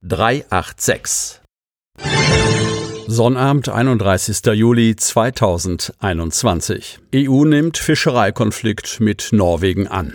386. Sonnabend, 31. Juli 2021. EU nimmt Fischereikonflikt mit Norwegen an.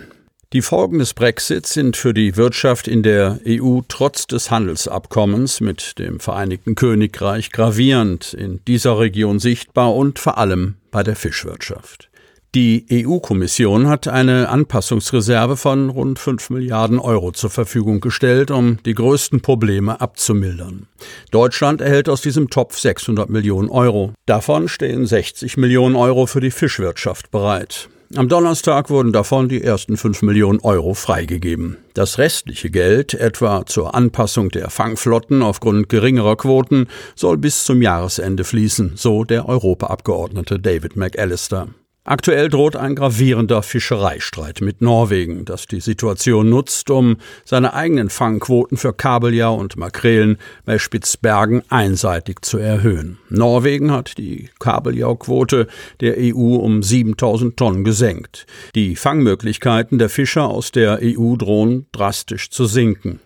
Die Folgen des Brexits sind für die Wirtschaft in der EU trotz des Handelsabkommens mit dem Vereinigten Königreich gravierend in dieser Region sichtbar und vor allem bei der Fischwirtschaft. Die EU-Kommission hat eine Anpassungsreserve von rund 5 Milliarden Euro zur Verfügung gestellt, um die größten Probleme abzumildern. Deutschland erhält aus diesem Topf 600 Millionen Euro. Davon stehen 60 Millionen Euro für die Fischwirtschaft bereit. Am Donnerstag wurden davon die ersten 5 Millionen Euro freigegeben. Das restliche Geld, etwa zur Anpassung der Fangflotten aufgrund geringerer Quoten, soll bis zum Jahresende fließen, so der Europaabgeordnete David McAllister. Aktuell droht ein gravierender Fischereistreit mit Norwegen, das die Situation nutzt, um seine eigenen Fangquoten für Kabeljau und Makrelen bei Spitzbergen einseitig zu erhöhen. Norwegen hat die Kabeljauquote der EU um 7000 Tonnen gesenkt. Die Fangmöglichkeiten der Fischer aus der EU drohen drastisch zu sinken.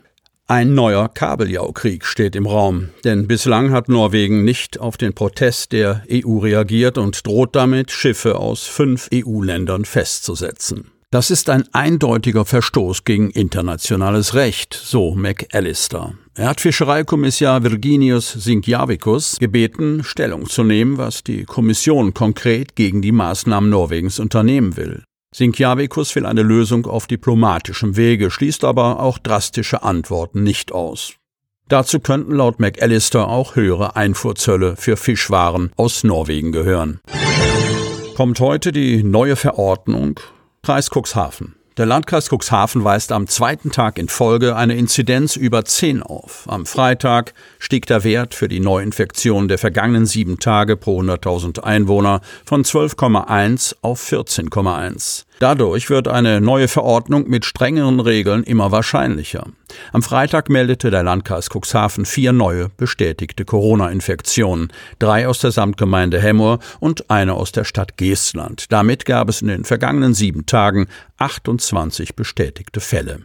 Ein neuer Kabeljaukrieg steht im Raum, denn bislang hat Norwegen nicht auf den Protest der EU reagiert und droht damit, Schiffe aus fünf EU-Ländern festzusetzen. Das ist ein eindeutiger Verstoß gegen internationales Recht, so McAllister. Er hat Fischereikommissar Virginius Sinkjavikus gebeten, Stellung zu nehmen, was die Kommission konkret gegen die Maßnahmen Norwegens unternehmen will. Sinkjavikus will eine Lösung auf diplomatischem Wege, schließt aber auch drastische Antworten nicht aus. Dazu könnten laut McAllister auch höhere Einfuhrzölle für Fischwaren aus Norwegen gehören. Kommt heute die neue Verordnung Kreis Cuxhaven. Der Landkreis Cuxhaven weist am zweiten Tag in Folge eine Inzidenz über 10 auf. Am Freitag stieg der Wert für die Neuinfektion der vergangenen sieben Tage pro 100.000 Einwohner von 12,1 auf 14,1. Dadurch wird eine neue Verordnung mit strengeren Regeln immer wahrscheinlicher. Am Freitag meldete der Landkreis Cuxhaven vier neue bestätigte Corona-Infektionen, drei aus der Samtgemeinde Hemmoor und eine aus der Stadt Geestland. Damit gab es in den vergangenen sieben Tagen 28 bestätigte Fälle.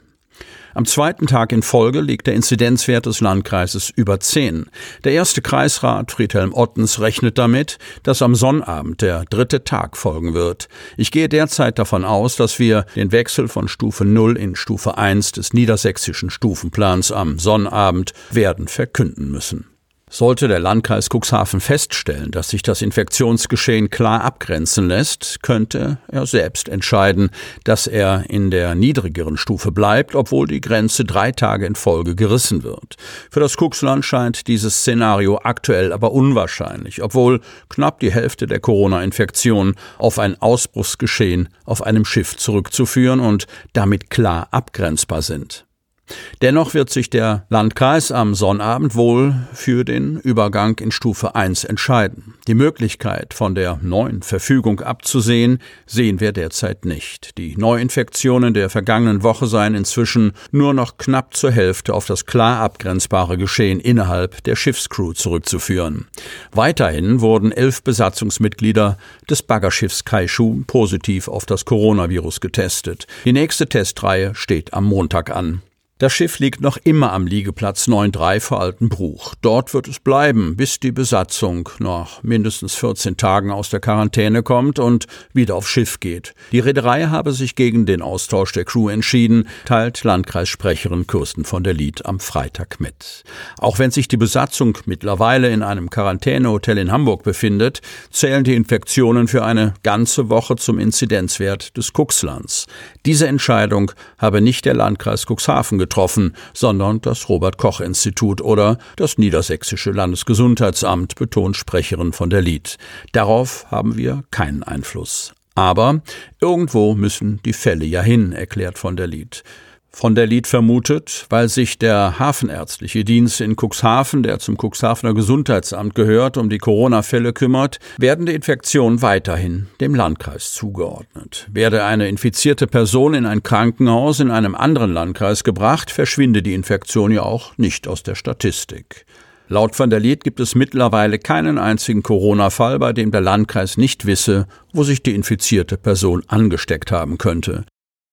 Am zweiten Tag in Folge liegt der Inzidenzwert des Landkreises über 10. Der erste Kreisrat Friedhelm Ottens rechnet damit, dass am Sonnabend der dritte Tag folgen wird. Ich gehe derzeit davon aus, dass wir den Wechsel von Stufe 0 in Stufe 1 des niedersächsischen Stufenplans am Sonnabend werden verkünden müssen. Sollte der Landkreis Cuxhaven feststellen, dass sich das Infektionsgeschehen klar abgrenzen lässt, könnte er selbst entscheiden, dass er in der niedrigeren Stufe bleibt, obwohl die Grenze drei Tage in Folge gerissen wird. Für das Cuxland scheint dieses Szenario aktuell aber unwahrscheinlich, obwohl knapp die Hälfte der Corona-Infektionen auf ein Ausbruchsgeschehen auf einem Schiff zurückzuführen und damit klar abgrenzbar sind. Dennoch wird sich der Landkreis am Sonnabend wohl für den Übergang in Stufe 1 entscheiden. Die Möglichkeit, von der neuen Verfügung abzusehen, sehen wir derzeit nicht. Die Neuinfektionen der vergangenen Woche seien inzwischen nur noch knapp zur Hälfte auf das klar abgrenzbare Geschehen innerhalb der Schiffscrew zurückzuführen. Weiterhin wurden elf Besatzungsmitglieder des Baggerschiffs Kaishu positiv auf das Coronavirus getestet. Die nächste Testreihe steht am Montag an. Das Schiff liegt noch immer am Liegeplatz 9.3 vor Altenbruch. Dort wird es bleiben, bis die Besatzung nach mindestens 14 Tagen aus der Quarantäne kommt und wieder aufs Schiff geht. Die Reederei habe sich gegen den Austausch der Crew entschieden, teilt Landkreissprecherin Kirsten von der Lied am Freitag mit. Auch wenn sich die Besatzung mittlerweile in einem Quarantänehotel in Hamburg befindet, zählen die Infektionen für eine ganze Woche zum Inzidenzwert des Cuxlands. Diese Entscheidung habe nicht der Landkreis Cuxhaven getroffen getroffen, sondern das Robert Koch Institut oder das Niedersächsische Landesgesundheitsamt, betont Sprecherin von der Lied. Darauf haben wir keinen Einfluss. Aber irgendwo müssen die Fälle ja hin, erklärt von der Lied. Von der Lied vermutet, weil sich der Hafenärztliche Dienst in Cuxhaven, der zum Cuxhavener Gesundheitsamt gehört, um die Corona-Fälle kümmert, werden die Infektionen weiterhin dem Landkreis zugeordnet. Werde eine infizierte Person in ein Krankenhaus in einem anderen Landkreis gebracht, verschwinde die Infektion ja auch nicht aus der Statistik. Laut van der Lied gibt es mittlerweile keinen einzigen Corona-Fall, bei dem der Landkreis nicht wisse, wo sich die infizierte Person angesteckt haben könnte.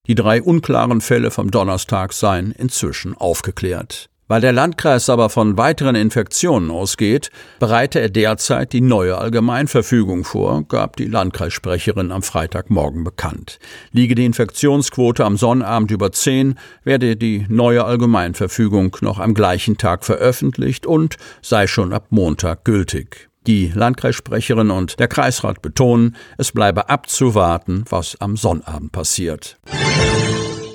Die drei unklaren Fälle vom Donnerstag seien inzwischen aufgeklärt. Weil der Landkreis aber von weiteren Infektionen ausgeht, bereite er derzeit die neue Allgemeinverfügung vor, gab die Landkreissprecherin am Freitagmorgen bekannt. Liege die Infektionsquote am Sonnabend über 10, werde die neue Allgemeinverfügung noch am gleichen Tag veröffentlicht und sei schon ab Montag gültig. Die Landkreissprecherin und der Kreisrat betonen, es bleibe abzuwarten, was am Sonnabend passiert.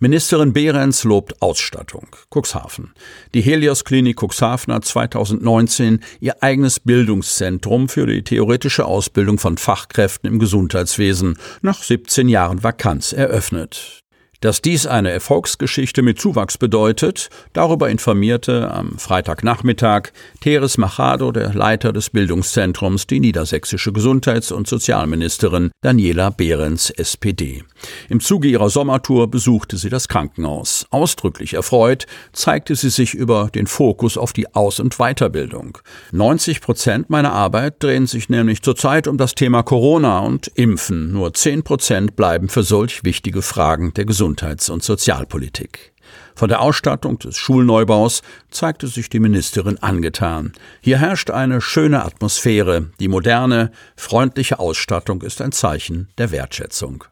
Ministerin Behrens lobt Ausstattung. Cuxhaven. Die Helios Klinik Cuxhaven hat 2019 ihr eigenes Bildungszentrum für die theoretische Ausbildung von Fachkräften im Gesundheitswesen nach 17 Jahren Vakanz eröffnet. Dass dies eine Erfolgsgeschichte mit Zuwachs bedeutet, darüber informierte am Freitagnachmittag Teres Machado, der Leiter des Bildungszentrums, die niedersächsische Gesundheits- und Sozialministerin Daniela Behrens, SPD. Im Zuge ihrer Sommertour besuchte sie das Krankenhaus. Ausdrücklich erfreut zeigte sie sich über den Fokus auf die Aus- und Weiterbildung. 90 Prozent meiner Arbeit drehen sich nämlich zurzeit um das Thema Corona und Impfen. Nur 10 Prozent bleiben für solch wichtige Fragen der Gesundheits- und Sozialpolitik. Von der Ausstattung des Schulneubaus zeigte sich die Ministerin angetan. Hier herrscht eine schöne Atmosphäre. Die moderne, freundliche Ausstattung ist ein Zeichen der Wertschätzung.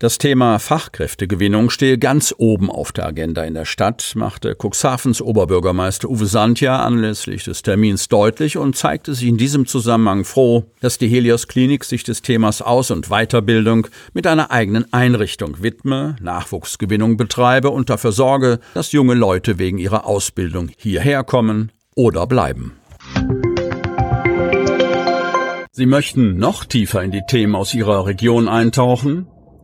Das Thema Fachkräftegewinnung stehe ganz oben auf der Agenda in der Stadt, machte Cuxhavens Oberbürgermeister Uwe Sandja anlässlich des Termins deutlich und zeigte sich in diesem Zusammenhang froh, dass die Helios Klinik sich des Themas Aus- und Weiterbildung mit einer eigenen Einrichtung widme, Nachwuchsgewinnung betreibe und dafür sorge, dass junge Leute wegen ihrer Ausbildung hierher kommen oder bleiben. Sie möchten noch tiefer in die Themen aus Ihrer Region eintauchen?